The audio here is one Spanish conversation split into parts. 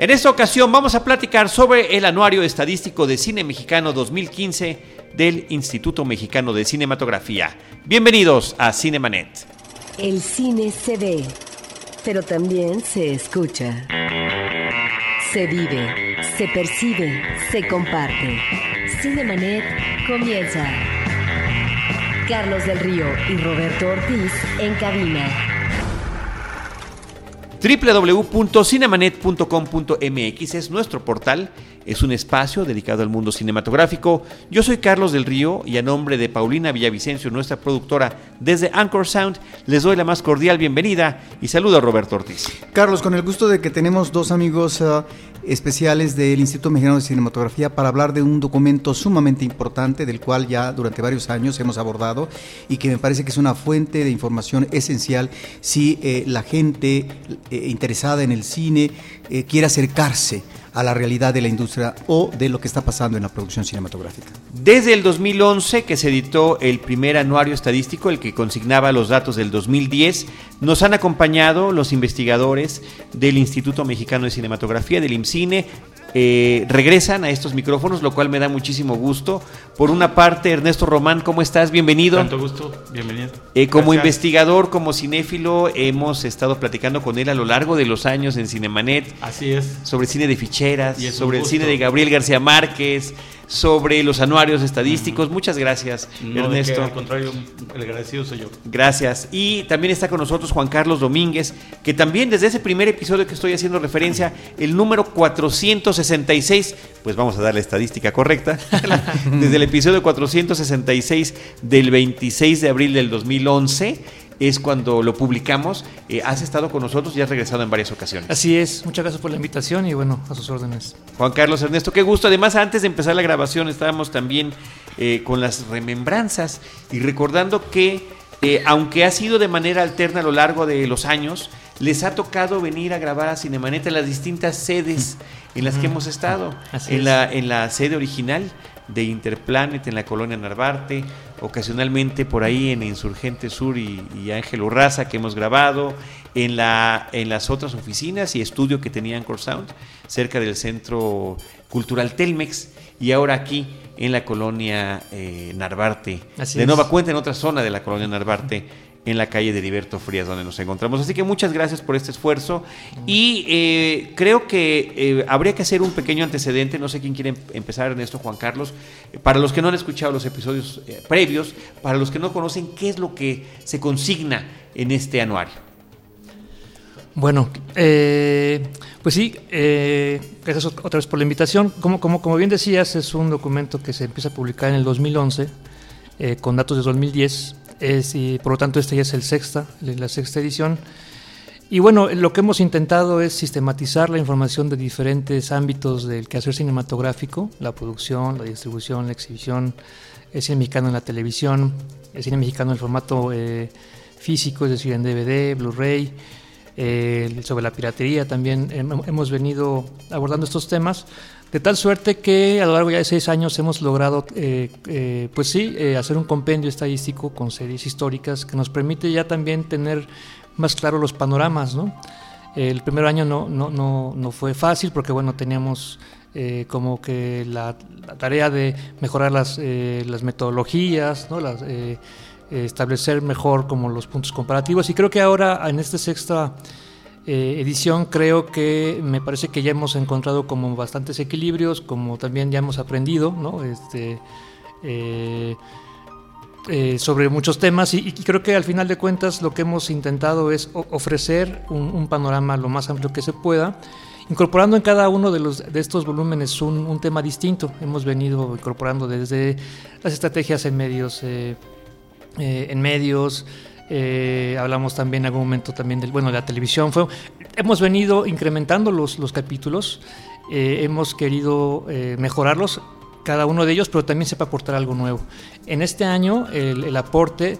En esta ocasión vamos a platicar sobre el Anuario Estadístico de Cine Mexicano 2015 del Instituto Mexicano de Cinematografía. Bienvenidos a Cinemanet. El cine se ve, pero también se escucha. Se vive, se percibe, se comparte. Cinemanet comienza. Carlos del Río y Roberto Ortiz en cabina www.cinemanet.com.mx es nuestro portal, es un espacio dedicado al mundo cinematográfico. Yo soy Carlos del Río y a nombre de Paulina Villavicencio, nuestra productora desde Anchor Sound, les doy la más cordial bienvenida y saludo a Roberto Ortiz. Carlos, con el gusto de que tenemos dos amigos uh, especiales del Instituto Mexicano de Cinematografía para hablar de un documento sumamente importante del cual ya durante varios años hemos abordado y que me parece que es una fuente de información esencial si eh, la gente eh, interesada en el cine eh, quiere acercarse a la realidad de la industria o de lo que está pasando en la producción cinematográfica. Desde el 2011 que se editó el primer anuario estadístico, el que consignaba los datos del 2010, nos han acompañado los investigadores del Instituto Mexicano de Cinematografía, del IMCINE, eh, regresan a estos micrófonos, lo cual me da muchísimo gusto. Por una parte, Ernesto Román, ¿cómo estás? Bienvenido. Tanto gusto, bienvenido. Eh, como investigador, como cinéfilo, hemos estado platicando con él a lo largo de los años en Cinemanet. Así es. Sobre cine de ficheras, sobre el cine de Gabriel García Márquez, sobre los anuarios estadísticos. Muchas gracias, Ernesto. al contrario, el agradecido soy yo. Gracias. Y también está con nosotros Juan Carlos Domínguez, que también desde ese primer episodio que estoy haciendo referencia, el número 466, pues vamos a dar la estadística correcta, desde el episodio 466 del 26 de abril del 2011 es cuando lo publicamos. Eh, has estado con nosotros y has regresado en varias ocasiones. Así es, muchas gracias por la invitación y bueno, a sus órdenes. Juan Carlos Ernesto, qué gusto. Además, antes de empezar la grabación estábamos también eh, con las remembranzas y recordando que, eh, aunque ha sido de manera alterna a lo largo de los años, les ha tocado venir a grabar a Cinemanet en las distintas sedes en las que hemos estado. en, la, en la sede original de Interplanet en la colonia Narvarte, ocasionalmente por ahí en Insurgente Sur y, Ángel Urraza que hemos grabado, en, la, en las otras oficinas y estudio que tenía Anchor Sound, cerca del Centro Cultural Telmex, y ahora aquí en la colonia eh, Narvarte. de nueva cuenta en otra zona de la colonia Narvarte en la calle de Heriberto Frías, donde nos encontramos. Así que muchas gracias por este esfuerzo. Y eh, creo que eh, habría que hacer un pequeño antecedente. No sé quién quiere em-, empezar en esto, Juan Carlos. Para los que no han escuchado los episodios eh, previos, para los que no conocen qué es lo que se consigna en este anuario. Bueno, pues sí, gracias otra vez por la invitación. Como, como, como bien decías, es un documento que se empieza a publicar en el 2011 con datos de 2010 y por lo tanto esta ya es el sexta, la sexta edición. Y bueno, lo que hemos intentado es sistematizar la información de diferentes ámbitos del quehacer cinematográfico, la producción, la distribución, la exhibición, el cine mexicano en la televisión, el cine mexicano en el formato eh, físico, es decir, en DVD, Blu-ray, eh, sobre la piratería también. Hemos venido abordando estos temas de tal suerte que a lo largo ya de seis años hemos logrado, eh, eh, pues sí, eh, hacer un compendio estadístico con series históricas que nos permite ya también tener más claro los panoramas, ¿no? El primer año no, no, no, no fue fácil porque, bueno, teníamos como que la, tarea de mejorar las, las metodologías, ¿no? Las, establecer mejor como los puntos comparativos y creo que ahora en este sexta eh, edición creo que me parece que ya hemos encontrado como bastantes equilibrios, como también ya hemos aprendido, ¿no? Este, eh, eh, sobre muchos temas y, creo que al final de cuentas lo que hemos intentado es ofrecer un, panorama lo más amplio que se pueda, incorporando en cada uno de, los, de estos volúmenes un, tema distinto. Hemos venido incorporando desde las estrategias en medios, en medios, eh, hablamos también en algún momento también del, bueno, de la televisión. Fue, hemos venido incrementando los, los capítulos, eh, hemos querido eh, mejorarlos, cada uno de ellos, pero también se puede aportar algo nuevo. En este año el, aporte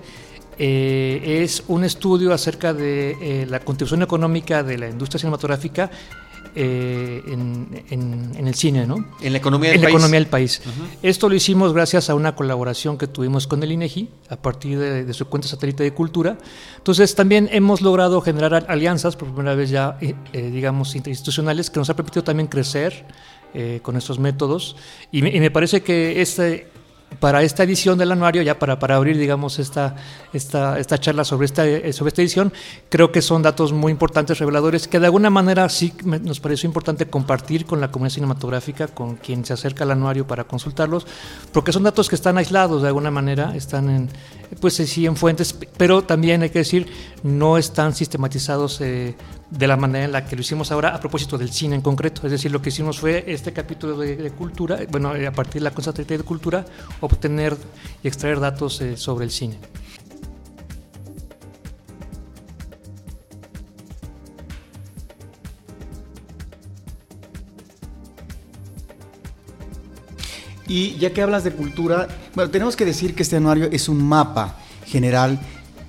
eh, es un estudio acerca de eh, la contribución económica de la industria cinematográfica eh, en, en- en el cine, ¿no? En la economía del en la país. economía del país. Esto lo hicimos gracias a una colaboración que tuvimos con el INEGI a partir de, de su cuenta satélite de cultura. Entonces también hemos logrado generar al- alianzas por primera vez ya, eh, eh, digamos, interinstitucionales que nos ha permitido también crecer eh, con estos métodos. Y me, y me parece que este para esta edición del anuario, ya para, para abrir, digamos, esta, esta, esta charla sobre esta, eh, sobre esta edición, creo que son datos muy importantes, reveladores, que de alguna manera sí nos pareció importante compartir con la comunidad cinematográfica, con quien se acerca al anuario para consultarlos, porque son datos que están aislados de alguna manera, están en, pues sí, en fuentes, pero también hay que decir, no están sistematizados eh, de la manera en la que lo hicimos ahora a propósito del cine en concreto. Es decir, lo que hicimos fue este capítulo de, cultura, eh, bueno, eh, a partir de la constante de cultura, obtener y extraer datos eh, sobre el cine. Y ya que hablas de cultura, bueno, tenemos que decir que este anuario es un mapa general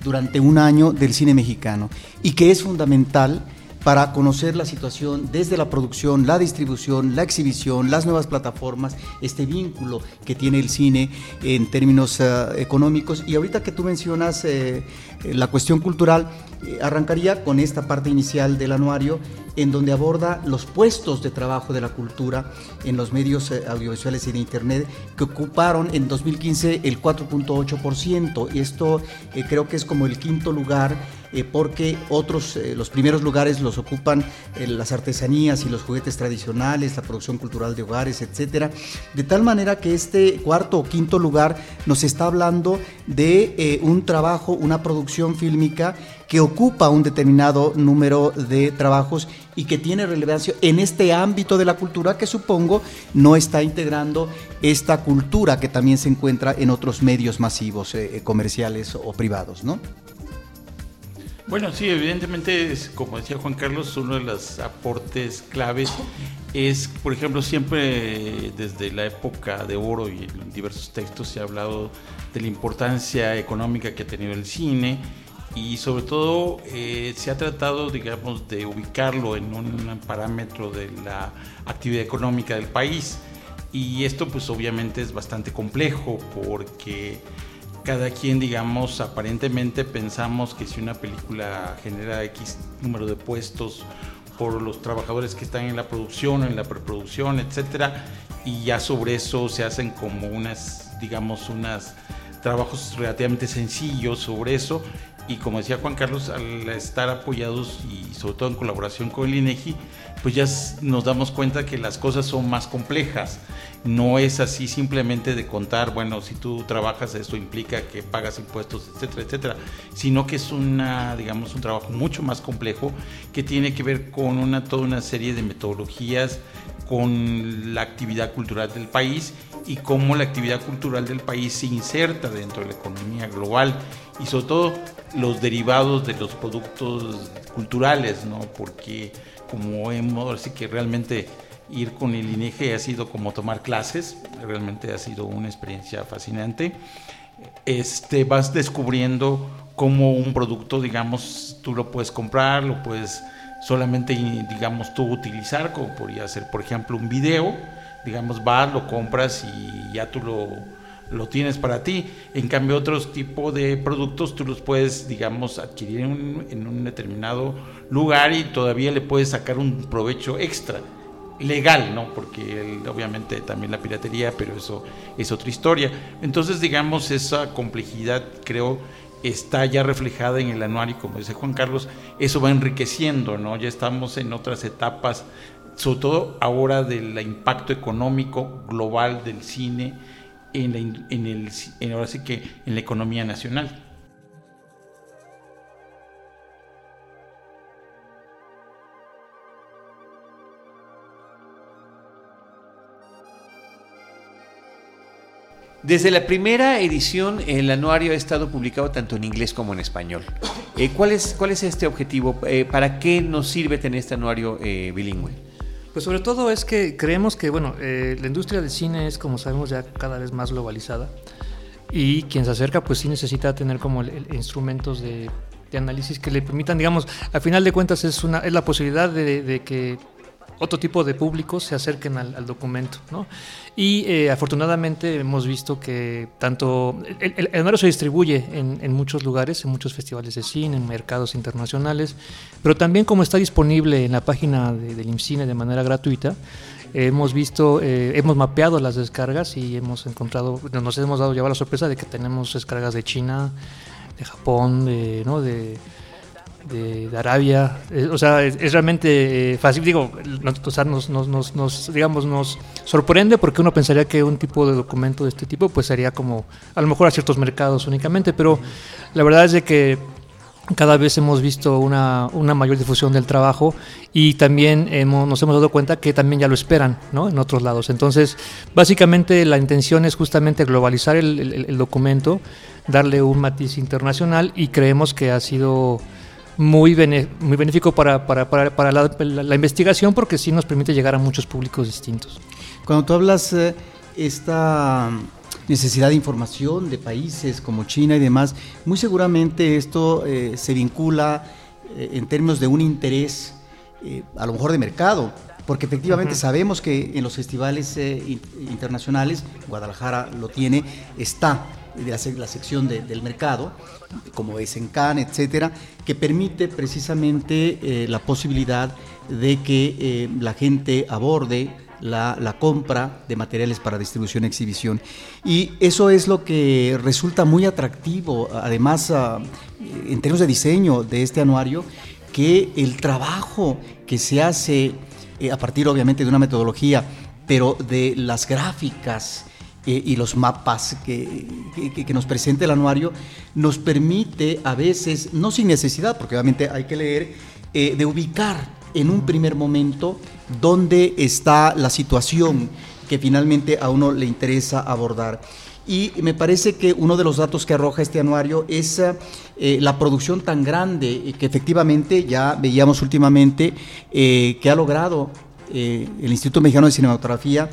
durante un año del cine mexicano y que es fundamental para conocer la situación desde la producción, la distribución, la exhibición, las nuevas plataformas, este vínculo que tiene el cine en términos eh, económicos. Y ahorita que tú mencionas eh, eh, la cuestión cultural, arrancaría con esta parte inicial del anuario en donde aborda los puestos de trabajo de la cultura en los medios audiovisuales y de Internet que ocuparon en 2015 el 4.8%. Y esto creo que es como el quinto lugar eh, porque otros, eh, los primeros lugares los ocupan eh, las artesanías y los juguetes tradicionales, la producción cultural de hogares, etcétera. De tal manera que este cuarto o quinto lugar nos está hablando de un trabajo, una producción fílmica que ocupa un determinado número de trabajos y que tiene relevancia en este ámbito de la cultura que supongo no está integrando esta cultura que también se encuentra en otros medios masivos comerciales o privados, ¿no? Bueno, sí, evidentemente, como decía Juan Carlos, uno de los aportes claves es, por ejemplo, siempre desde la época de oro y en diversos textos se ha hablado de la importancia económica que ha tenido el cine y sobre todo eh, se ha tratado, digamos, de ubicarlo en un parámetro de la actividad económica del país. Y esto pues obviamente es bastante complejo porque cada quien, digamos, aparentemente pensamos que si una película genera X número de puestos por los trabajadores que están en la producción, en la preproducción, etcétera, y ya sobre eso se hacen como unas, digamos, unas trabajos relativamente sencillos sobre eso. Y como decía Juan Carlos, al estar apoyados y sobre todo en colaboración con el INEGI, pues ya nos damos cuenta que las cosas son más complejas. No es así simplemente de contar, bueno, si tú trabajas esto implica que pagas impuestos, etcétera, etcétera, sino que es una, digamos, un trabajo mucho más complejo que tiene que ver con una toda una serie de metodologías con la actividad cultural del país y cómo la actividad cultural del país se inserta dentro de la economía global y sobre todo los derivados de los productos culturales, ¿no? Porque como hemos, así que realmente ir con el INEGE ha sido como tomar clases, realmente ha sido una experiencia fascinante. Este, vas descubriendo cómo un producto, digamos, tú lo puedes comprar, lo puedes solamente, digamos, tú utilizar, como podría ser, por ejemplo, un video, digamos, vas, lo compras y ya tú lo, lo tienes para ti. En cambio, otros tipos de productos tú los puedes, digamos, adquirir en un, en un determinado lugar y todavía le puedes sacar un provecho extra legal, ¿no? Porque obviamente también la piratería, pero eso es otra historia. Entonces, digamos, esa complejidad creo está ya reflejada en el anuario, como dice Juan Carlos, eso va enriqueciendo, ¿no? Ya estamos en otras etapas, sobre todo ahora del impacto económico global del cine en, la, el ahora sí que en la economía nacional. Desde la primera edición, el anuario ha estado publicado tanto en inglés como en español. Eh, ¿cuál, es, ¿Cuál es este objetivo? Eh, ¿Para qué nos sirve tener este anuario eh, bilingüe? Pues sobre todo es que creemos que, bueno, eh, la industria del cine es, como sabemos, ya cada vez más globalizada. y quien se acerca pues sí necesita tener como instrumentos de, análisis que le permitan, digamos, al final de cuentas es, una, es la posibilidad de, que otro tipo de públicos se acerquen al, documento. ¿no? Y eh, afortunadamente hemos visto que tanto el, el, se distribuye en, muchos lugares, en muchos festivales de cine, en mercados internacionales, pero también como está disponible en la página del IMCINE de manera gratuita, hemos visto, eh, hemos mapeado las descargas y hemos encontrado, nos hemos dado llevar la sorpresa de que tenemos descargas de China, de Japón, de, ¿no? de, de, Arabia. Eh, o sea, es, realmente eh, fácil. Digo, nos, nos, nos, digamos, nos sorprende porque uno pensaría que un tipo de documento de este tipo pues sería como a lo mejor a ciertos mercados únicamente, pero la verdad es de que cada vez hemos visto una, una, mayor difusión del trabajo y también hemos, nos hemos dado cuenta que también ya lo esperan ¿no? en otros lados. Entonces, básicamente la intención es justamente globalizar el, el, documento, darle un matiz internacional y creemos que ha sido muy, muy benéfico para, para, para, para la, la, investigación porque sí nos permite llegar a muchos públicos distintos. Cuando tú hablas eh, esta necesidad de información de países como China y demás, muy seguramente esto eh, se vincula eh, en términos de un interés eh, a lo mejor de mercado, porque efectivamente sabemos que en los festivales internacionales, Guadalajara lo tiene, está la, la sección del mercado, como es en Cannes, etcétera, que permite precisamente la posibilidad de que la gente aborde la, compra de materiales para distribución y exhibición. Y eso es lo que resulta muy atractivo, además, ah, en términos de diseño de este anuario, que el trabajo que se hace eh, a partir obviamente de una metodología, pero de las gráficas, eh, y los mapas que, que, nos presenta el anuario, nos permite a veces, no sin necesidad, porque obviamente hay que leer, eh, de ubicar en un primer momento dónde está la situación que finalmente a uno le interesa abordar. Y me parece que uno de los datos que arroja este anuario es eh, la producción tan grande que efectivamente ya veíamos últimamente que ha logrado el Instituto Mexicano de Cinematografía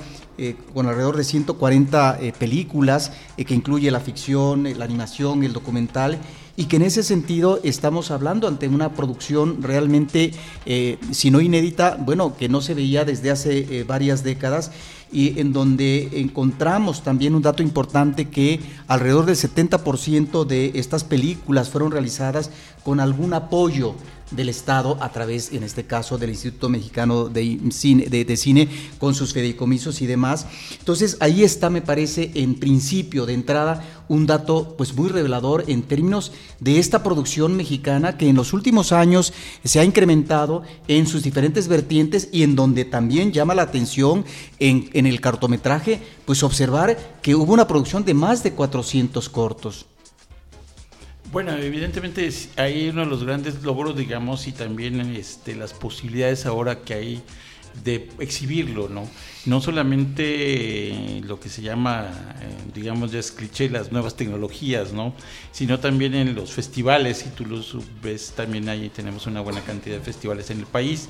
con alrededor de 140 películas que incluye la ficción, la animación, el documental y que en ese sentido estamos hablando ante una producción realmente, eh, si no inédita, bueno, que no se veía desde hace eh, varias décadas y en donde encontramos también un dato importante que alrededor del 70% de estas películas fueron realizadas con algún apoyo del Estado a través, en este caso, del Instituto Mexicano de Cine, de, Cine, con sus fideicomisos y demás. Entonces, ahí está, me parece, en principio, de entrada, un dato pues muy revelador en términos de esta producción mexicana que en los últimos años se ha incrementado en sus diferentes vertientes y en donde también llama la atención en, en el cartometraje, pues observar que hubo una producción de más de 400 cortos. Bueno, evidentemente hay uno de los grandes logros, digamos, y también este, las posibilidades ahora que hay de exhibirlo, ¿no? No solamente lo que se llama, eh, digamos, ya es cliché, las nuevas tecnologías, ¿no? Sino también en los festivales, y tú lo ves, también ahí tenemos una buena cantidad de festivales en el país,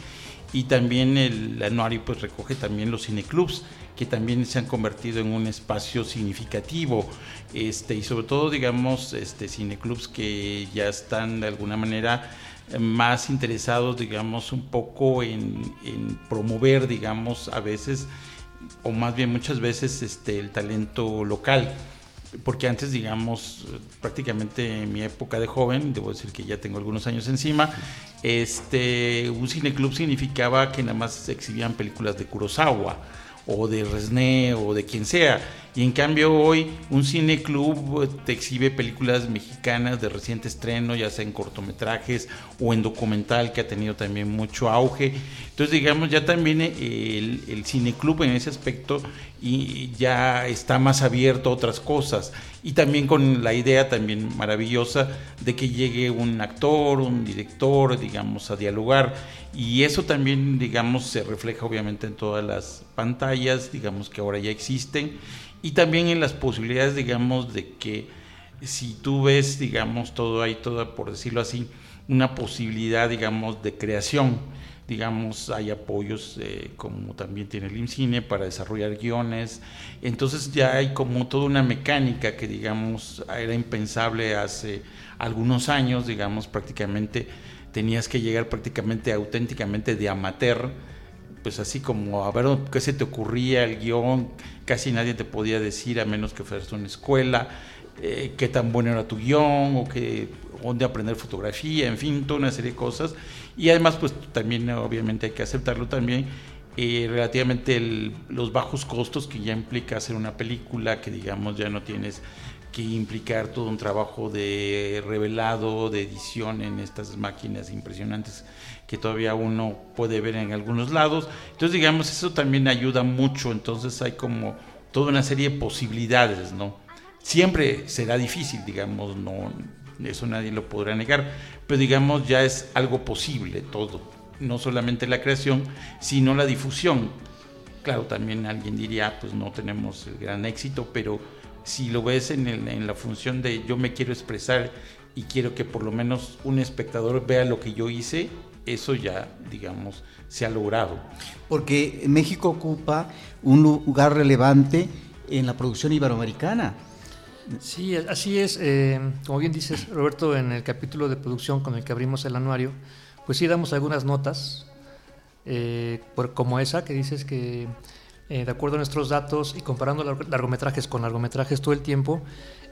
y también el anuario pues recoge también los cineclubs, que también se han convertido en un espacio significativo este y sobre todo digamos este cineclubs que ya están de alguna manera más interesados digamos un poco en, promover digamos a veces o más bien muchas veces este el talento local porque antes, digamos, prácticamente en mi época de joven, debo decir que ya tengo algunos años encima, este, un cineclub significaba que nada más exhibían películas de Kurosawa o de Resné o de quien sea. Y en cambio hoy un cine club eh, te exhibe películas mexicanas de reciente estreno, ya sea en cortometrajes o en documental que ha tenido también mucho auge. Entonces digamos ya también el, el cine club en ese aspecto y ya está más abierto a otras cosas. Y también con la idea también maravillosa de que llegue un actor, un director, digamos, a dialogar. Y eso también, digamos, se refleja obviamente en todas las pantallas, digamos que ahora ya existen y también en las posibilidades, digamos, de que si tú ves, digamos, todo ahí, toda, por decirlo así, una posibilidad, digamos, de creación. digamos, hay apoyos eh, como también tiene el IMCINE para desarrollar guiones, entonces ya hay como toda una mecánica que digamos era impensable hace algunos años, digamos, prácticamente tenías que llegar prácticamente auténticamente de amateur, pues así como a ver qué se te ocurría el guion, casi nadie te podía decir a menos que fueras una escuela, eh, qué tan bueno era tu guion o qué, dónde aprender fotografía, en fin, toda una serie de cosas. Y además, pues también obviamente hay que aceptarlo también, eh, relativamente los bajos costos que ya implica hacer una película, que digamos ya no tienes que implicar todo un trabajo de revelado, de edición en estas máquinas impresionantes que todavía uno puede ver en algunos lados. Entonces, digamos, eso también ayuda mucho, entonces hay como toda una serie de posibilidades, ¿no? Siempre será difícil, digamos, no eso nadie lo podrá negar, pero digamos ya es algo posible todo, no solamente la creación, sino la difusión. Claro, también alguien diría, pues no tenemos el gran éxito, pero si lo ves en, en la función de yo me quiero expresar y quiero que por lo menos un espectador vea lo que yo hice, eso ya, digamos, se ha logrado. Porque México ocupa un lugar relevante en la producción iberoamericana. Sí, así es. Eh, como bien dices, Roberto, en el capítulo de producción con el que abrimos el anuario, pues sí damos algunas notas, eh, por, como esa que dices que, eh, de acuerdo a nuestros datos y comparando largometrajes con largometrajes todo el tiempo,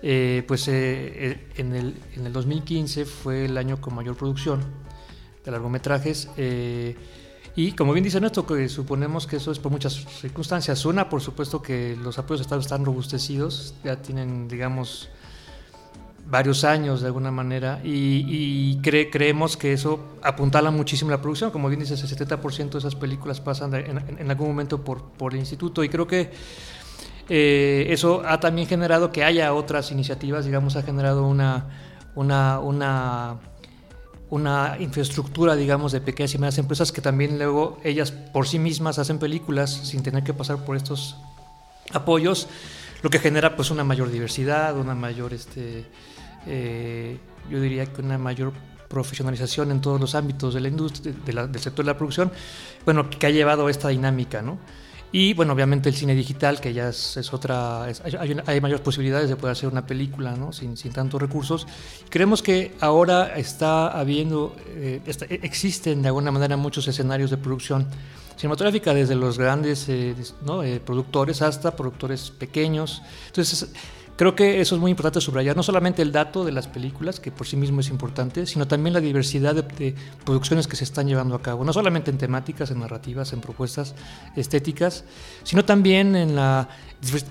pues en el, en, el, 2015 fue el año con mayor producción de largometrajes. Y como bien dice Néstor, que suponemos que eso es por muchas circunstancias. Una, por supuesto, que los apoyos están robustecidos, ya tienen, digamos, varios años de alguna manera, y, creemos que eso apuntala muchísimo la producción. Como bien dice, el 70% de esas películas pasan en, algún momento por, por el instituto, y creo que eh, eso ha también generado que haya otras iniciativas, digamos, ha generado una, una, una una infraestructura, digamos, de pequeñas y medianas empresas que también luego ellas por sí mismas hacen películas sin tener que pasar por estos apoyos, lo que genera pues una mayor diversidad, una mayor, este, eh, yo diría que una mayor profesionalización en todos los ámbitos de la industria, del sector de la producción, bueno, que ha llevado a esta dinámica, ¿no? Y bueno, obviamente el cine digital, que ya es, otra, hay, mayores posibilidades de poder hacer una película ¿no? sin, sin tantos recursos. Creemos que ahora está habiendo, eh, existen de alguna manera muchos escenarios de producción cinematográfica, desde los grandes eh, ¿no? Eh, productores hasta productores pequeños. Entonces, Creo que eso es muy importante subrayar, no solamente el dato de las películas, que por sí mismo es importante, sino también la diversidad de, producciones que se están llevando a cabo, no solamente en temáticas, en narrativas, en propuestas estéticas, sino también en, la,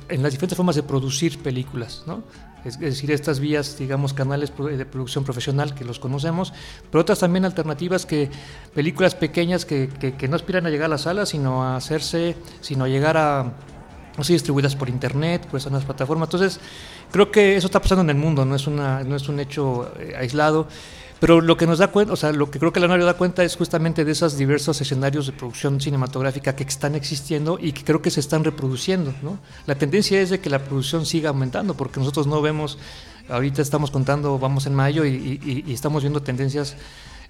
en las diferentes formas de producir películas, ¿no? es decir, estas vías, digamos, canales de producción profesional que los conocemos, pero otras también alternativas que películas pequeñas que, que, que no aspiran a llegar a la sala, sino a hacerse, sino a llegar a no sé, distribuidas por internet, por esas plataformas. Entonces, creo que eso está pasando en el mundo, no es, una, no es un hecho eh, aislado. Pero lo que nos da cuenta, o sea, lo que creo que el anuario da cuenta es justamente de esos diversos escenarios de producción cinematográfica que están existiendo y que creo que se están reproduciendo. ¿no? La tendencia es de que la producción siga aumentando, porque nosotros no vemos, ahorita estamos contando, vamos en mayo y, estamos viendo tendencias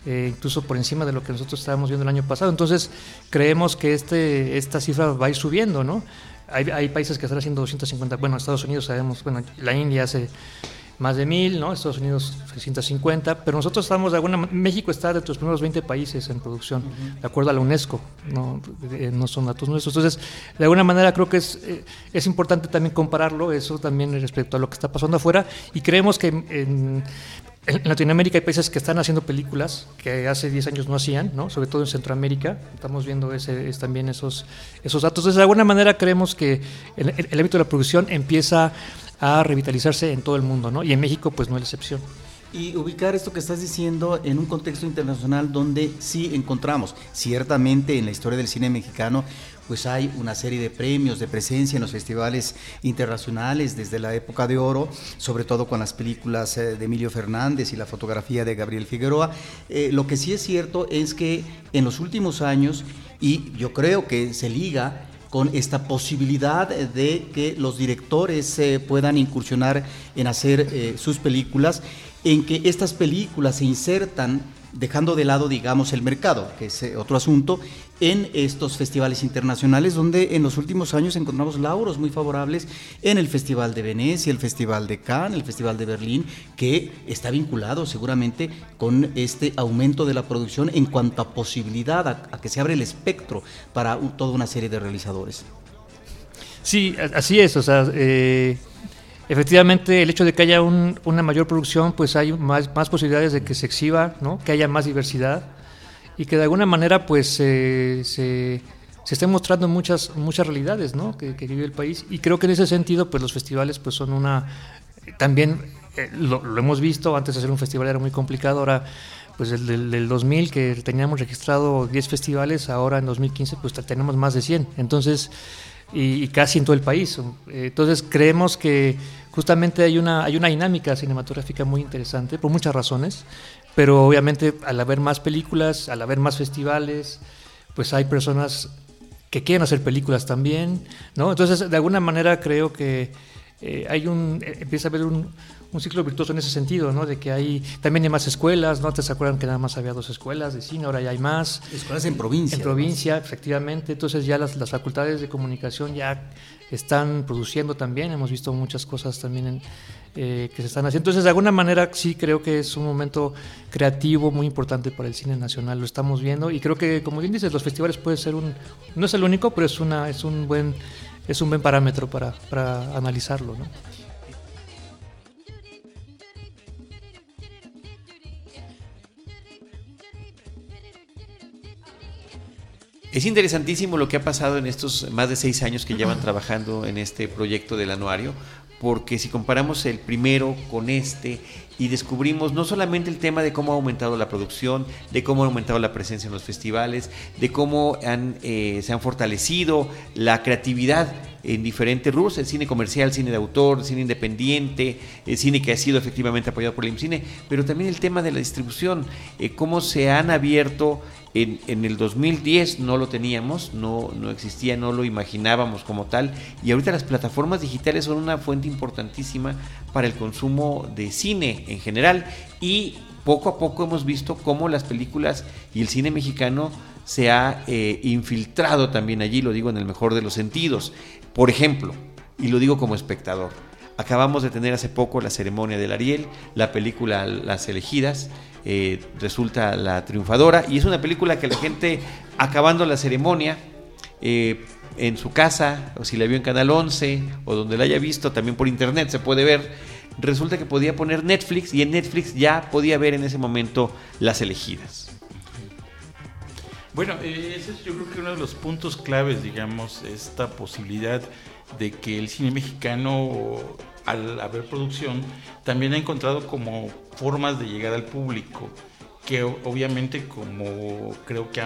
eh, incluso por encima de lo que nosotros estábamos viendo el año pasado. Entonces, creemos que este, esta cifra va a ir subiendo, ¿no? Hay, países que están haciendo 250, bueno, Estados Unidos sabemos, bueno, la India hace más de mil, ¿no? Estados Unidos 650, pero nosotros estamos de alguna México está de los primeros 20 países en producción, de acuerdo a la UNESCO, no, eh, no son datos nuestros. Entonces, de alguna manera creo que es, eh, es importante también compararlo, eso también respecto a lo que está pasando afuera, y creemos que en, en Latinoamérica hay países que están haciendo películas que hace 10 años no hacían, ¿no? sobre todo en Centroamérica. Estamos viendo ese, es también esos, esos datos. Entonces, de alguna manera creemos que el, ámbito de la producción empieza a revitalizarse en todo el mundo, ¿no? y en México pues no es la excepción. Y ubicar esto que estás diciendo en un contexto internacional donde sí encontramos, ciertamente en la historia del cine mexicano, pues hay una serie de premios de presencia en los festivales internacionales desde la época de oro, sobre todo con las películas eh, de Emilio Fernández y la fotografía de Gabriel Figueroa. Eh, lo que sí es cierto es que en los últimos años, y yo creo que se liga con esta posibilidad de que los directores eh, puedan incursionar en hacer sus películas, en que estas películas se insertan dejando de lado, digamos, el mercado, que es otro asunto, en estos festivales internacionales, donde en los últimos años encontramos lauros muy favorables en el Festival de Venecia, el Festival de Cannes, el Festival de Berlín, que está vinculado seguramente con este aumento de la producción en cuanto a posibilidad, a, que se abre el espectro para toda una serie de realizadores. Sí, así es, o sea, eh, efectivamente el hecho de que haya una mayor producción, pues hay más, más posibilidades de que se exhiba, ¿no? que haya más diversidad y que de alguna manera pues se, se estén mostrando muchas, muchas realidades ¿no? que, vive el país y creo que en ese sentido pues los festivales pues son una, también eh, lo, hemos visto, antes de hacer un festival era muy complicado, ahora pues el del, del, 2000 que teníamos registrado 10 festivales, ahora en 2015 pues tenemos más de 100. Entonces, y, casi en todo el país. Entonces creemos que justamente hay una, hay una dinámica cinematográfica muy interesante por muchas razones, pero obviamente al haber más películas, al haber más festivales, pues hay personas que quieren hacer películas también, ¿no? Entonces de alguna manera creo que eh, hay un, eh, empieza a haber un, un ciclo virtuoso en ese sentido, ¿no? De que hay también hay más escuelas, ¿no? ¿Te se acuerdan que nada más había dos escuelas de cine? Ahora ya hay más. Escuelas en provincia. En provincia, efectivamente. Entonces ya las, las, facultades de comunicación ya están produciendo también. Hemos visto muchas cosas también eh, que se están haciendo. Entonces, de alguna manera, sí creo que es un momento creativo muy importante para el cine nacional. Lo estamos viendo y creo que, como bien dices, los festivales puede ser un, no es el único, pero es una, es un buen, es un buen parámetro para, para analizarlo, ¿no? Es interesantísimo lo que ha pasado en estos más de seis años que llevan trabajando en este proyecto del anuario, porque si comparamos el primero con este y descubrimos no solamente el tema de cómo ha aumentado la producción, de cómo ha aumentado la presencia en los festivales, de cómo eh, se han fortalecido la creatividad en diferentes rubros, el cine comercial, cine de autor, cine independiente, el cine que ha sido efectivamente apoyado por el IMCINE, pero también el tema de la distribución, eh, cómo se han abierto en, el 2010 no lo teníamos, no, no existía, no lo imaginábamos como tal. Y ahorita las plataformas digitales son una fuente importantísima para el consumo de cine en general. Y poco a poco hemos visto cómo las películas y el cine mexicano se ha eh, infiltrado también allí, lo digo en el mejor de los sentidos. Por ejemplo, y lo digo como espectador, acabamos de tener hace poco la ceremonia del Ariel, la película Las elegidas, eh, resulta la triunfadora. Y es una película que la gente, acabando la ceremonia, eh, en su casa, o si la vio en Canal 11, o donde la haya visto, también por internet se puede ver, resulta que podía poner Netflix y en Netflix ya podía ver en ese momento las elegidas. Bueno, eh, ese es yo creo que uno de los puntos claves, digamos, esta posibilidad de que el cine mexicano al haber producción, también ha encontrado como formas de llegar al público, que obviamente como creo que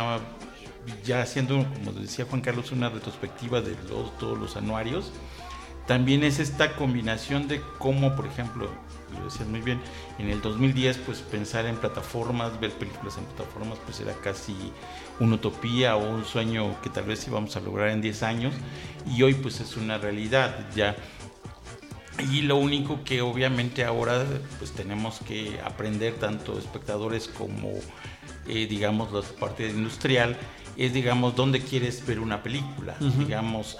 ya haciendo, como decía Juan Carlos, una retrospectiva de los, todos los anuarios, también es esta combinación de cómo, por ejemplo, lo decías muy bien, en el 2010 pues pensar en plataformas, ver películas en plataformas pues era casi una utopía o un sueño que tal vez íbamos a lograr en 10 años y hoy pues es una realidad. Ya y lo único que obviamente ahora pues tenemos que aprender tanto espectadores como eh, digamos la parte industrial es digamos dónde quieres ver una película, digamos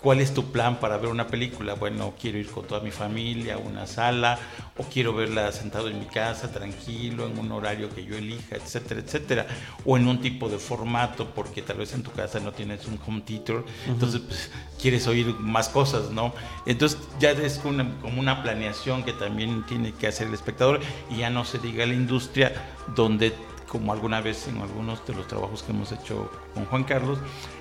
¿Cuál es tu plan para ver una película? Bueno, quiero ir con toda mi familia a una sala o quiero verla sentado en mi casa, tranquilo, en un horario que yo elija, etcétera, etcétera. O en un tipo de formato, porque tal vez en tu casa no tienes un home theater, entonces pues, quieres oír más cosas, ¿no? Entonces ya es como una planeación que también tiene que hacer el espectador y ya no se diga la industria donde como alguna vez en algunos de los trabajos que hemos hecho con Juan Carlos,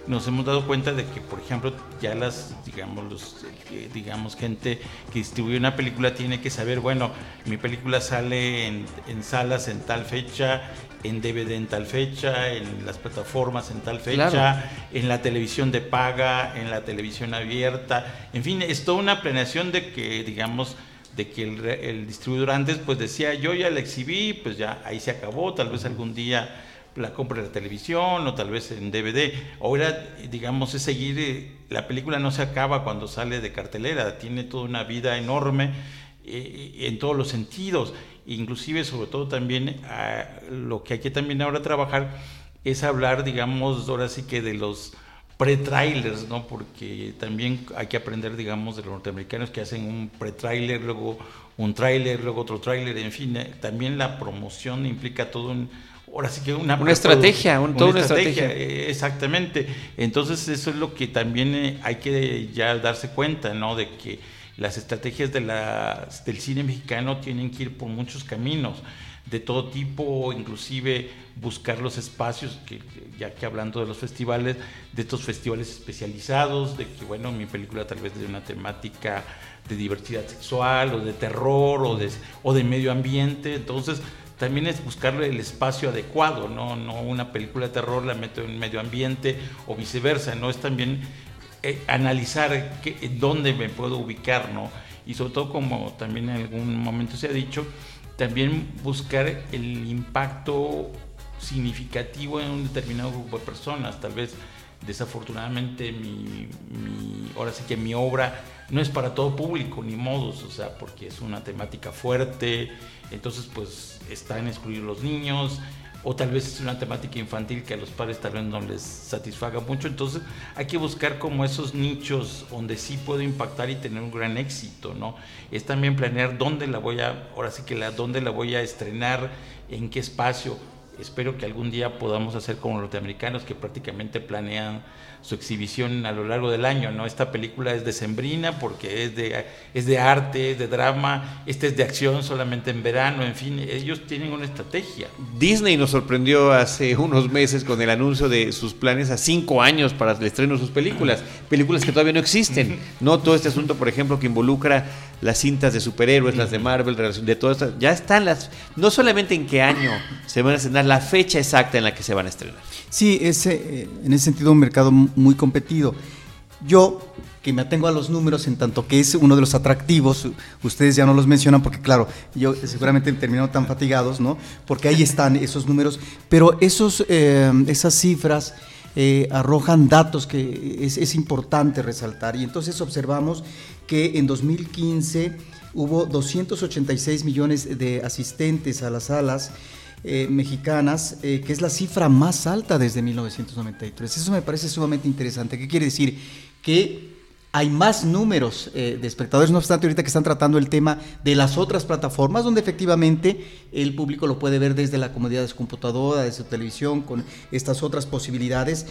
nos hemos dado cuenta de que, por ejemplo, ya las, digamos, los, eh, digamos, gente que distribuye una película tiene que saber, bueno, mi película sale en, salas en tal fecha, en DVD en tal fecha, en las plataformas en tal fecha, en la televisión de paga, en la televisión abierta, en fin, es toda una planeación de que, digamos, de que el, distribuidor antes pues decía yo ya la exhibí, pues ya ahí se acabó, tal vez algún día la compre en la televisión o tal vez en DVD. Ahora, digamos, es seguir, eh, la película no se acaba cuando sale de cartelera, tiene toda una vida enorme eh, en todos los sentidos. inclusive sobre todo también ah, lo que hay que también ahora trabajar es hablar, digamos, ahora sí que de los pre-trailers, ¿no? Porque también hay que aprender, digamos, de los norteamericanos que hacen un pre-trailer, luego un trailer, luego otro trailer, en fin, eh, también la promoción implica todo un ahora sí que una, una estrategia, un, toda una estrategia. Eh, exactamente. Entonces eso es lo que también eh, hay que ya darse cuenta, ¿no? De que las estrategias de la, del cine mexicano tienen que ir por muchos caminos de todo tipo, inclusive buscar los espacios, que, ya que hablando de los festivales, de estos festivales especializados, de que, bueno, mi película tal vez de una temática de diversidad sexual o de terror o de, o de medio ambiente, entonces también es buscarle el espacio adecuado, ¿no? no una película de terror la meto en medio ambiente o viceversa, no es también eh, analizar qué, dónde me puedo ubicar, ¿no? Y sobre todo como también en algún momento se ha dicho, también buscar el impacto significativo en un determinado grupo de personas, tal vez desafortunadamente mi, ahora sí que mi obra no es para todo público ni modos, o sea, porque es una temática fuerte, entonces pues está en excluir los niños, o tal vez es una temática infantil que a los padres tal vez no les satisfaga mucho, entonces hay que buscar como esos nichos donde sí puedo impactar y tener un gran éxito, ¿no? Es también planear dónde la voy a, ahora sí que la, dónde la voy a estrenar, en qué espacio, espero que algún día podamos hacer como los norteamericanos que prácticamente planean su exhibición a lo largo del año, ¿no? Esta película es decembrina porque es de, es de arte, es de drama, esta es de acción solamente en verano, en fin, ellos tienen una estrategia. Disney nos sorprendió hace unos meses con el anuncio de sus planes a cinco años para el estreno de sus películas, películas que todavía no existen, no todo este asunto, por ejemplo, que involucra las cintas de superhéroes, las de Marvel, de todo esto, ya están las, no solamente en qué año se van a estrenar, la fecha exacta en la que se van a estrenar. Sí, es eh, en ese sentido un mercado muy competido. Yo, que me atengo a los números en tanto que es uno de los atractivos, ustedes ya no los mencionan porque claro, yo seguramente terminaron tan fatigados, ¿no? Porque ahí están esos números, pero esos, eh, esas cifras eh, arrojan datos que es, es importante resaltar y entonces observamos que en 2015 hubo 286 millones de asistentes a las salas, eh, mexicanas, eh, que es la cifra más alta desde 1993. Eso me parece sumamente interesante. ¿Qué quiere decir? Que hay más números eh, de espectadores, no obstante ahorita que están tratando el tema de las otras plataformas, donde efectivamente el público lo puede ver desde la comodidad de su computadora, de su televisión, con estas otras posibilidades,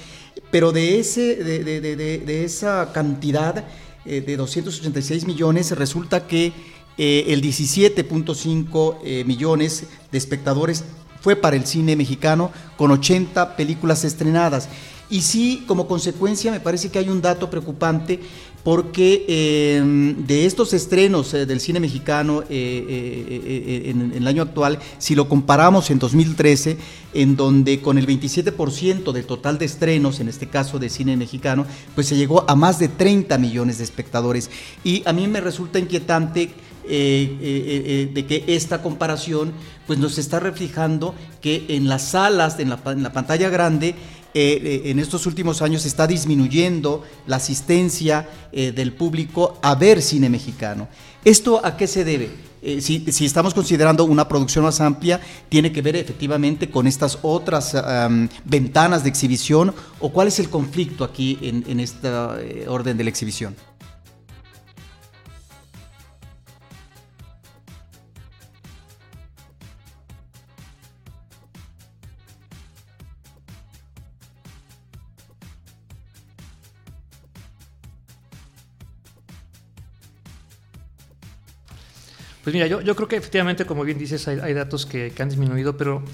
pero de, ese, de, de, de esa cantidad de 286 millones resulta que el 17.5 eh, millones de espectadores fue para el cine mexicano con 80 películas estrenadas. Y sí, como consecuencia, me parece que hay un dato preocupante porque em, de estos estrenos eh, del cine mexicano en, el año actual, si lo comparamos en 2013, en donde con el 27% del total de estrenos, en este caso de cine mexicano, pues se llegó a más de 30 millones de espectadores. Y a mí me resulta inquietante eh, eh, eh, de que esta comparación pues nos está reflejando que en las salas, en la, pantalla grande, en estos últimos años está disminuyendo la asistencia del público a ver cine mexicano. ¿Esto a qué se debe? si, estamos considerando una producción más amplia, tiene que ver efectivamente con estas otras ventanas de exhibición o cuál es el conflicto aquí en, en este orden de la exhibición. Pues mira, yo, yo creo que efectivamente, como bien dices, hay, datos que, han disminuido, pero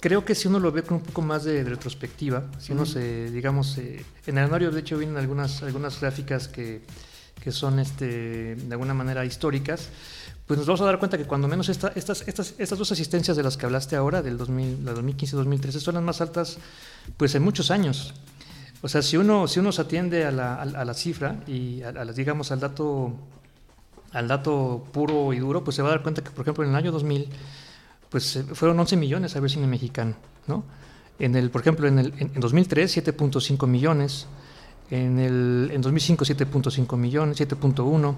creo que si uno lo ve con un poco más de, retrospectiva, si uno se, digamos, eh, en el anuario de hecho vienen algunas, algunas gráficas que, que son este, de alguna manera históricas, pues nos vamos a dar cuenta que cuando menos estas, estas, estas dos asistencias de las que hablaste ahora, del 2000, la 2015-2013, son las más altas pues en muchos años. O sea, si uno, si uno se atiende a la, a, la cifra y a, a, digamos al dato al dato puro y duro, pues se va a dar cuenta que, por ejemplo, en el año 2000, pues eh, fueron 11 millones a ver cine mexicano, ¿no? En el, por ejemplo, en, el, en 2003, 7.5 millones, en, el, en 2005, 7.5 millones, 7.1,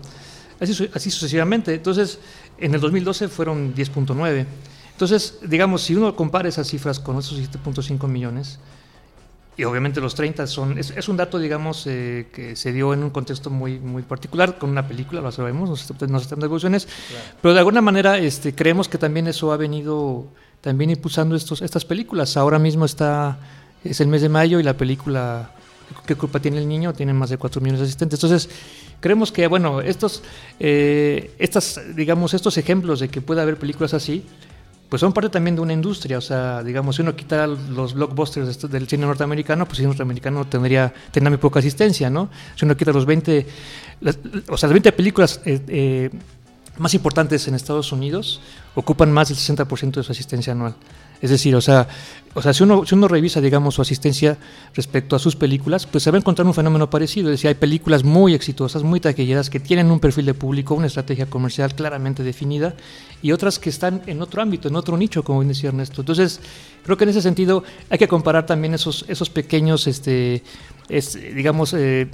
así, así sucesivamente. Entonces, en el 2012 fueron 10.9. Entonces, digamos, si uno compara esas cifras con esos 7.5 millones, y obviamente los 30 son, es, un dato, digamos, eh, que se dio en un contexto muy, muy particular, con una película, lo sabemos, no están de evoluciones, pero de alguna manera este, creemos que también eso ha venido también impulsando estos, estas películas. Ahora mismo está, es el mes de mayo y la película ¿Qué culpa tiene el niño? Tiene más de 4 millones de asistentes. Entonces, creemos que, bueno, estos, eh, estas, digamos, estos ejemplos de que pueda haber películas así, pues son parte también de una industria. O sea, digamos, si uno quita los blockbusters del cine norteamericano, pues el cine norteamericano tendría, tendría muy poca asistencia, ¿no? Si uno quita los 20, o sea, las 20 películas eh, eh, más importantes en Estados Unidos ocupan más del 60% de su asistencia anual. Es decir, o sea, o sea si, uno, si uno revisa, digamos, su asistencia respecto a sus películas, pues se va a encontrar un fenómeno parecido. Es decir, hay películas muy exitosas, muy taquilleras, que tienen un perfil de público, una estrategia comercial claramente definida, y otras que están en otro ámbito, en otro nicho, como bien decía Ernesto. Entonces, creo que en ese sentido hay que comparar también esos, esos pequeños, este, digamos, eh,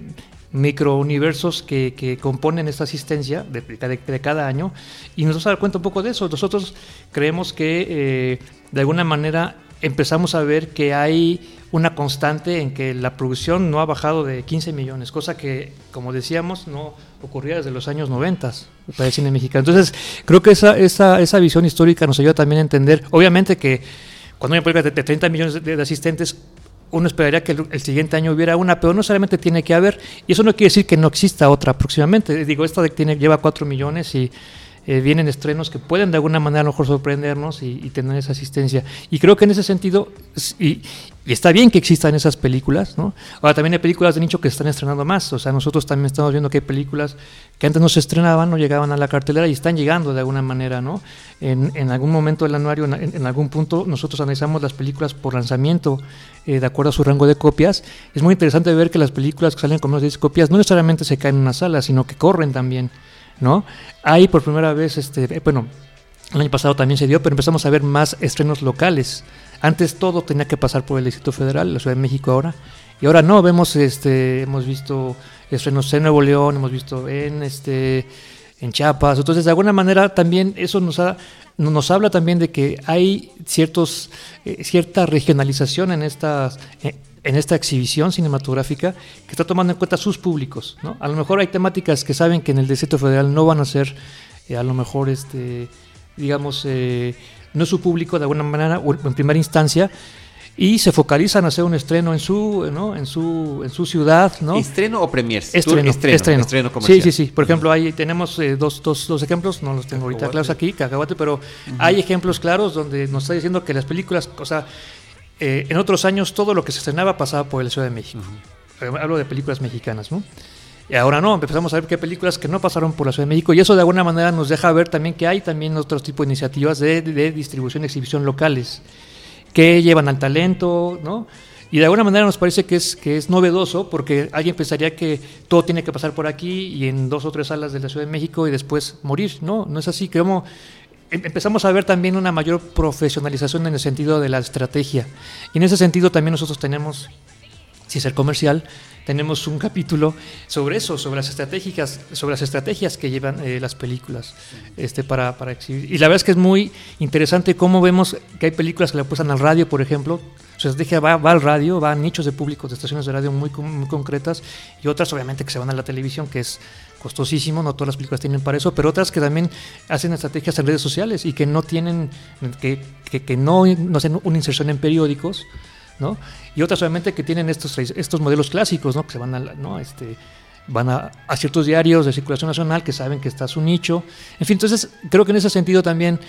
microuniversos que, que componen esta asistencia de, de, cada año y nos vamos a dar cuenta un poco de eso. Nosotros creemos que eh, de alguna manera empezamos a ver que hay una constante en que la producción no ha bajado de 15 millones, cosa que, como decíamos, no ocurría desde los años 90 para el cine mexicano. Entonces, creo que esa, esa, esa visión histórica nos ayuda también a entender, obviamente que cuando hay una película de 30 millones de asistentes, uno esperaría que el, siguiente año hubiera una, pero no solamente tiene que haber, y eso no quiere decir que no exista otra próximamente. Digo, esta tiene, lleva cuatro millones y eh, vienen estrenos que pueden de alguna manera a lo mejor sorprendernos y, tener esa asistencia. Y creo que en ese sentido, y, está bien que existan esas películas, ¿no? Ahora también hay películas de nicho que están estrenando más, o sea, nosotros también estamos viendo que hay películas que antes no se estrenaban, no llegaban a la cartelera y están llegando de alguna manera, ¿no? En, en algún momento del anuario, en, algún punto, nosotros analizamos las películas por lanzamiento eh, de acuerdo a su rango de copias. Es muy interesante ver que las películas que salen con más de 10 copias no necesariamente se caen en una sala, sino que corren también. ¿No? Hay por primera vez, este, eh, bueno, el año pasado también se dio, pero empezamos a ver más estrenos locales. Antes todo tenía que pasar por el Distrito Federal, la Ciudad de México ahora, y ahora no, vemos, este, hemos visto estrenos en Nuevo León, hemos visto en, este, en Chiapas, entonces de alguna manera también eso nos nos habla también de que hay ciertos, eh, cierta regionalización en estas, eh, en esta exhibición cinematográfica que está tomando en cuenta sus públicos. ¿no? A lo mejor hay temáticas que saben que en el Distrito Federal no van a ser, eh, a lo mejor, este, digamos, eh, no es su público de alguna manera o en primera instancia, y se focalizan a hacer un estreno en su, ¿no? en su, en su ciudad, ¿no? ¿Estreno o premier? Estreno, estreno, estreno. comercial. Sí, sí, sí. Por ejemplo, ahí tenemos eh, dos, dos, dos, ejemplos, no los tengo ahorita claros aquí, cacahuate, pero hay ejemplos claros donde nos está diciendo que las películas, o sea, eh, en otros años todo lo que se estrenaba pasaba por la Ciudad de México. Hablo de películas mexicanas, ¿no? Y ahora no, empezamos a ver hay películas que no pasaron por la Ciudad de México y eso de alguna manera nos deja ver también que hay también otros tipos de iniciativas de, distribución y exhibición locales que llevan al talento, ¿no? Y de alguna manera nos parece que es, que es novedoso porque alguien pensaría que todo tiene que pasar por aquí y en dos o tres salas de la Ciudad de México y después morir. No, no es así. Em, empezamos a ver también una mayor profesionalización en el sentido de la estrategia. Y en ese sentido también nosotros tenemos, si es el comercial, tenemos un capítulo sobre eso, sobre las estrategias, sobre las estrategias que llevan eh, las películas este, para, para, exhibir. Y la verdad es que es muy interesante cómo vemos que hay películas que le apuestan al radio, por ejemplo. Su estrategia va, va al radio, va a nichos de público de estaciones de radio muy, muy concretas y otras obviamente que se van a la televisión, que es costosísimo, no todas las películas tienen para eso, pero otras que también hacen estrategias en redes sociales y que no tienen, que, que, no, no hacen una inserción en periódicos, ¿no? Y otras obviamente que tienen estos, estos modelos clásicos, ¿no? Que se van a, ¿no? Este, van a, a, ciertos diarios de circulación nacional que saben que está su nicho. En fin, entonces creo que en ese sentido también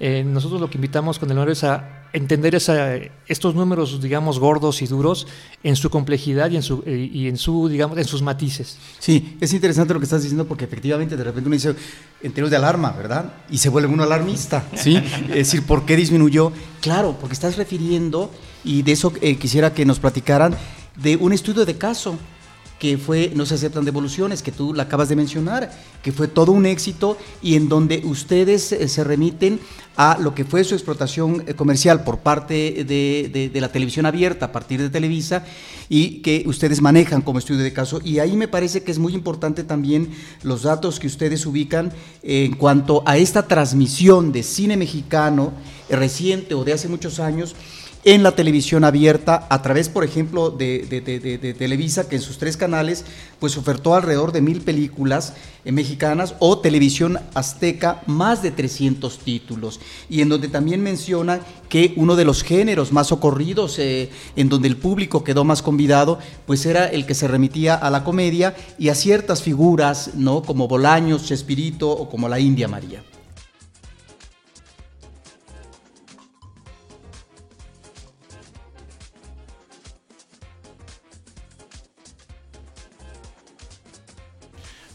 eh, nosotros lo que invitamos con el honor es a entender esa, estos números, digamos, gordos y duros en su complejidad y en su, eh, y en su, digamos, en sus matices. Sí, es interesante lo que estás diciendo porque efectivamente de repente uno dice en términos de alarma, ¿verdad? Y se vuelve uno alarmista, ¿sí? es decir, ¿por qué disminuyó? Claro, porque estás refiriendo, y de eso eh, quisiera que nos platicaran, de un estudio de caso que fue No se aceptan devoluciones, que tú la acabas de mencionar, que fue todo un éxito y en donde ustedes eh, se remiten a lo que fue su explotación eh, comercial por parte de, la televisión abierta a partir de Televisa y que ustedes manejan como estudio de caso. Y ahí me parece que es muy importante también los datos que ustedes ubican en cuanto a esta transmisión de cine mexicano reciente o de hace muchos años en la televisión abierta a través, por ejemplo, de, Televisa, que en sus tres canales pues ofertó alrededor de mil películas eh, mexicanas o televisión azteca más de 300 títulos y en donde también menciona que uno de los géneros más ocurridos eh, en donde el público quedó más convidado pues era el que se remitía a la comedia y a ciertas figuras no como Bolaños, Chespirito o como la India María.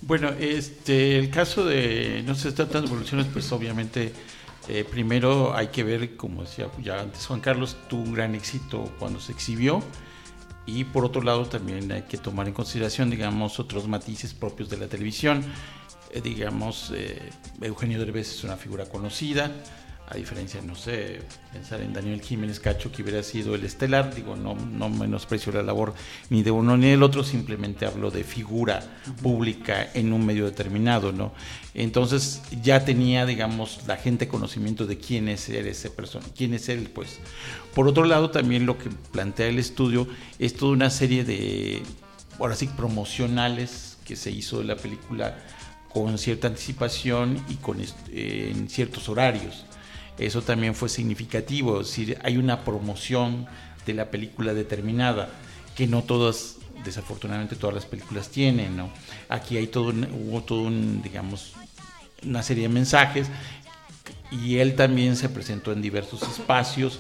Bueno, este, el caso de no sé tantas evoluciones, pues obviamente eh, primero hay que ver, como decía ya antes Juan Carlos, tuvo un gran éxito cuando se exhibió y por otro lado también hay que tomar en consideración, digamos, otros matices propios de la televisión. Eh, digamos, eh, Eugenio Derbez es una figura conocida, a diferencia, no sé, pensar en Daniel Jiménez Cacho, que hubiera sido el estelar, digo, no, no menosprecio la labor ni de uno ni del otro, simplemente hablo de figura pública en un medio determinado, ¿no? Entonces ya tenía, digamos, la gente conocimiento de quién es él, ese persona, quién es él, pues. Por otro lado, también lo que plantea el estudio es toda una serie de, ahora sí, promocionales que se hizo de la película con cierta anticipación y con eh, en ciertos horarios. Eso también fue significativo, es decir, hay una promoción de la película determinada, que no todas, desafortunadamente todas las películas tienen, ¿no? Aquí hay todo hubo todo un, digamos, una serie de mensajes y él también se presentó en diversos espacios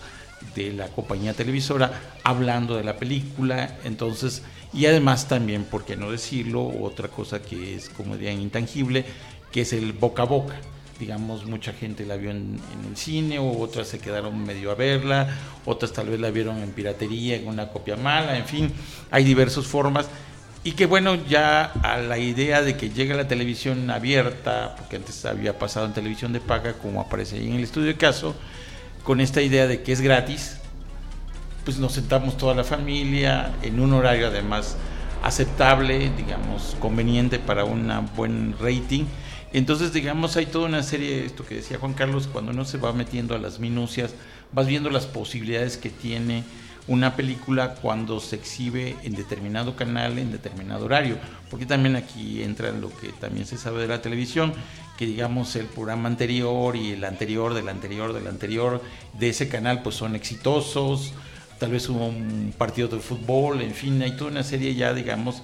de la compañía televisora hablando de la película, entonces, y además también, por qué no decirlo, otra cosa que es como dirían intangible, que es el boca a boca digamos, mucha gente la vio en, el cine, o otras se quedaron medio a verla, otras tal vez la vieron en piratería, en una copia mala, en fin, hay diversas formas. Y que bueno, ya a la idea de que llegue la televisión abierta, porque antes había pasado en televisión de paga, como aparece ahí en el estudio de caso, con esta idea de que es gratis, pues nos sentamos toda la familia en un horario además aceptable, digamos, conveniente para un buen rating. Entonces, digamos, hay toda una serie, esto que decía Juan Carlos, cuando uno se va metiendo a las minucias, vas viendo las posibilidades que tiene una película cuando se exhibe en determinado canal, en determinado horario, porque también aquí entra lo que también se sabe de la televisión, que digamos el programa anterior y el anterior del anterior del anterior de ese canal pues son exitosos, tal vez hubo un partido de fútbol, en fin, hay toda una serie ya digamos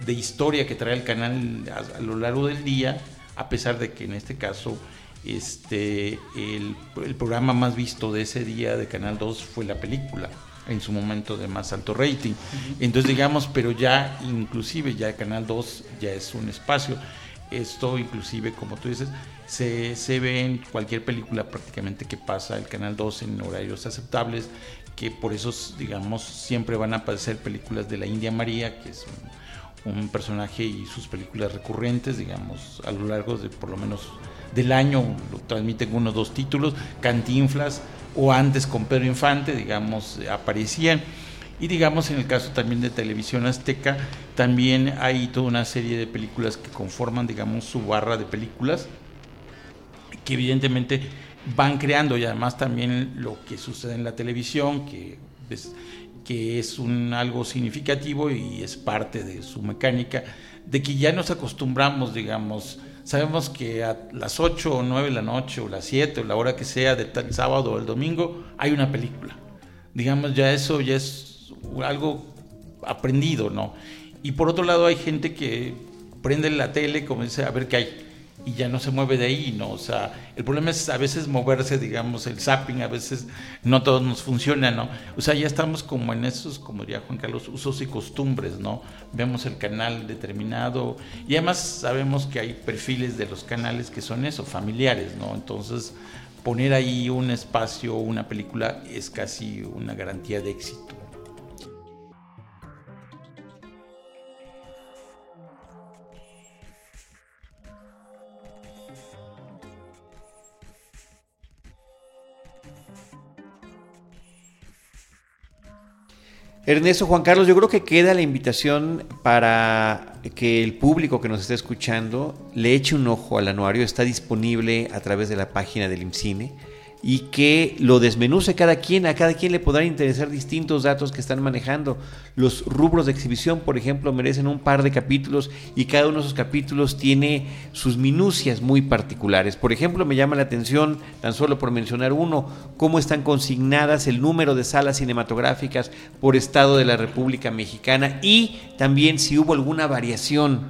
de historia que trae el canal a lo largo del día a pesar de que en este caso este, el, programa más visto de ese día de Canal 2 fue la película en su momento de más alto rating. Entonces digamos, pero ya inclusive ya Canal 2 ya es un espacio. Esto inclusive, como tú dices, se, se ve en cualquier película prácticamente que pasa el Canal 2 en horarios aceptables, que por eso, digamos, siempre van a aparecer películas de la India María, que es un, personaje y sus películas recurrentes, digamos, a lo largo de por lo menos del año, lo transmiten uno o dos títulos, Cantinflas o antes con Pedro Infante, digamos, aparecían. Y digamos, en el caso también de Televisión Azteca, también hay toda una serie de películas que conforman, digamos, su barra de películas, que evidentemente van creando y además también lo que sucede en la televisión, que que es un algo significativo y es parte de su mecánica, de que ya nos acostumbramos, digamos, sabemos que a las 8 o 9 de la noche o las 7 o la hora que sea del sábado o el domingo hay una película. Digamos, ya eso ya es algo aprendido, ¿no? Y por otro lado hay gente que prende la tele como dice a ver qué hay y ya no se mueve de ahí, ¿no? O sea, el problema es a veces moverse, digamos, el zapping, a veces no todos nos funciona, ¿no? O sea, ya estamos como en esos, como diría Juan Carlos, usos y costumbres, ¿no? Vemos el canal determinado y además sabemos que hay perfiles de los canales que son eso, familiares, ¿no? Entonces, poner ahí un espacio, una película, es casi una garantía de éxito. Ernesto, Juan Carlos, yo creo que queda la invitación para que el público que nos esté escuchando le eche un ojo al anuario. Está disponible a través de la página del IMCINE y que lo desmenuce cada quien, a cada quien le podrán interesar distintos datos que están manejando. Los rubros de exhibición, por ejemplo, merecen un par de capítulos y cada uno de esos capítulos tiene sus minucias muy particulares. Por ejemplo, me llama la atención, tan solo por mencionar uno, cómo están consignadas el número de salas cinematográficas por estado de la República Mexicana y también si hubo alguna variación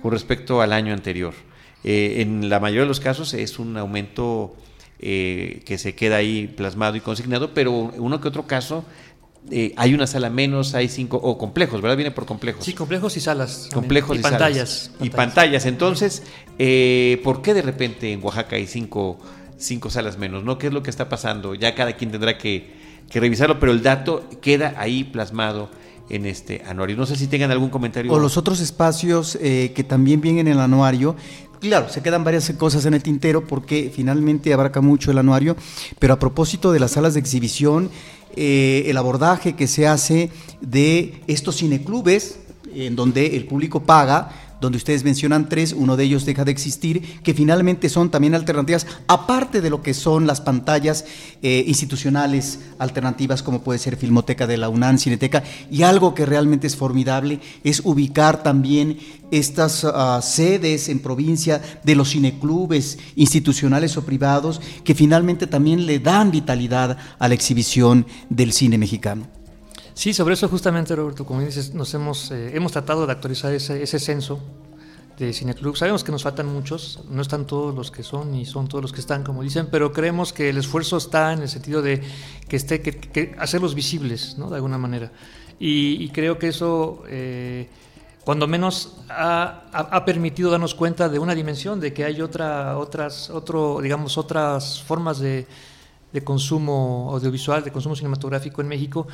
con respecto al año anterior. Eh, en la mayoría de los casos es un aumento eh, que se queda ahí plasmado y consignado, pero uno que otro caso eh, hay una sala menos, hay cinco, o complejos, ¿verdad? Viene por complejos. Sí, complejos y salas. Complejos y, pantallas, Y pantallas. Entonces, eh, ¿por qué de repente en Oaxaca hay cinco, cinco salas menos? ¿No? ¿Qué es lo que está pasando? Ya cada quien tendrá que, que revisarlo, pero el dato queda ahí plasmado en este anuario. No sé si tengan algún comentario. O los otros espacios que también vienen en el anuario, Claro, se quedan varias cosas en el tintero porque finalmente abarca mucho el anuario, pero a propósito de las salas de exhibición, eh, el abordaje que se hace de estos cineclubes, en donde el público paga, donde ustedes mencionan tres, uno de ellos deja de existir, que finalmente son también alternativas, aparte de lo que son las pantallas eh, institucionales alternativas, como puede ser Filmoteca de la UNAM, Cineteca, y algo que realmente es formidable es ubicar también estas ah, sedes en provincia de los cineclubes institucionales o privados, que finalmente también le dan vitalidad a la exhibición del cine mexicano. Sí, sobre eso justamente, Roberto, como dices, nos hemos, eh, hemos tratado de actualizar ese, ese censo de cineclub. Sabemos que nos faltan muchos, no están todos los que son ni son todos los que están, como dicen, pero creemos que el esfuerzo está en el sentido de que esté, que, hacerlos visibles, ¿no? De alguna manera. Y, creo que eso, eh, cuando menos, ha, ha, permitido darnos cuenta de una dimensión, de que hay otra, otras, otro, digamos, otras formas de, de consumo audiovisual, de consumo cinematográfico en México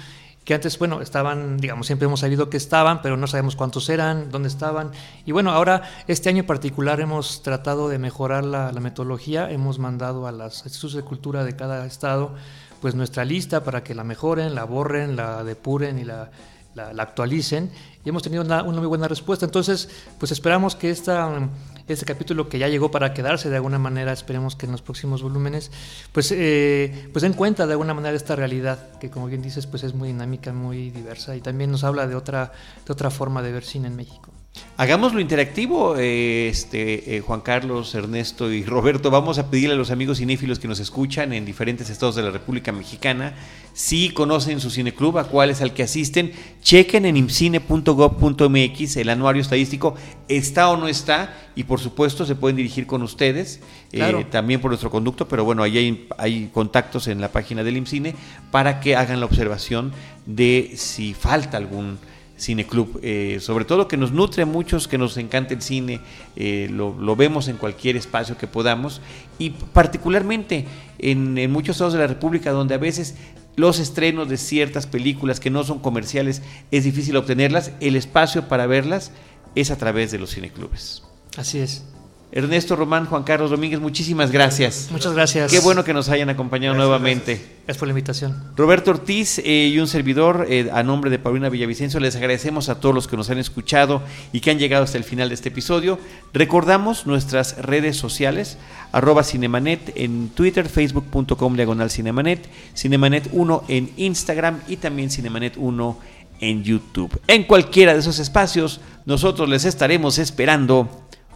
que antes, bueno, estaban, digamos, siempre hemos sabido que estaban, pero no sabemos cuántos eran, dónde estaban. Y bueno, ahora, este año en particular, hemos tratado de mejorar la, metodología, hemos mandado a las institutos de cultura de cada estado, pues nuestra lista para que la mejoren, la borren, la depuren y la, la, actualicen. Y hemos tenido una, una, muy buena respuesta. Entonces, pues esperamos que esta este capítulo que ya llegó para quedarse de alguna manera, esperemos que en los próximos volúmenes, pues, eh, pues den cuenta de alguna manera de esta realidad, que como bien dices, pues es muy dinámica, muy diversa y también nos habla de otra, de otra forma de ver cine en México. Hagámoslo interactivo, eh, este, eh, Juan Carlos, Ernesto y Roberto. Vamos a pedirle a los amigos cinéfilos que nos escuchan en diferentes estados de la República Mexicana si conocen su cineclub, a cuál es al que asisten. Chequen en imcine.gov.mx el anuario estadístico, está o no está, y por supuesto se pueden dirigir con ustedes, eh, también por nuestro conducto, pero bueno, ahí hay, hay contactos en la página del IMCINE para que hagan la observación de si falta algún cineclub, eh, sobre todo que nos nutre a muchos, que nos encanta el cine, eh, lo, vemos en cualquier espacio que podamos y particularmente en, en, muchos estados de la República donde a veces los estrenos de ciertas películas que no son comerciales es difícil obtenerlas, el espacio para verlas es a través de los cineclubes. Así es. Ernesto Román, Juan Carlos Domínguez, muchísimas gracias. Muchas gracias. Qué bueno que nos hayan acompañado nuevamente. Gracias. por la invitación. Roberto Ortiz eh, y un servidor, eh, a nombre de Paulina Villavicencio, les agradecemos a todos los que nos han escuchado y que han llegado hasta el final de este episodio. Recordamos nuestras redes sociales, arroba Cinemanet en Twitter, facebook.com diagonal Cinemanet, Cinemanet 1 en Instagram y también Cinemanet 1 en YouTube. En cualquiera de esos espacios, nosotros les estaremos esperando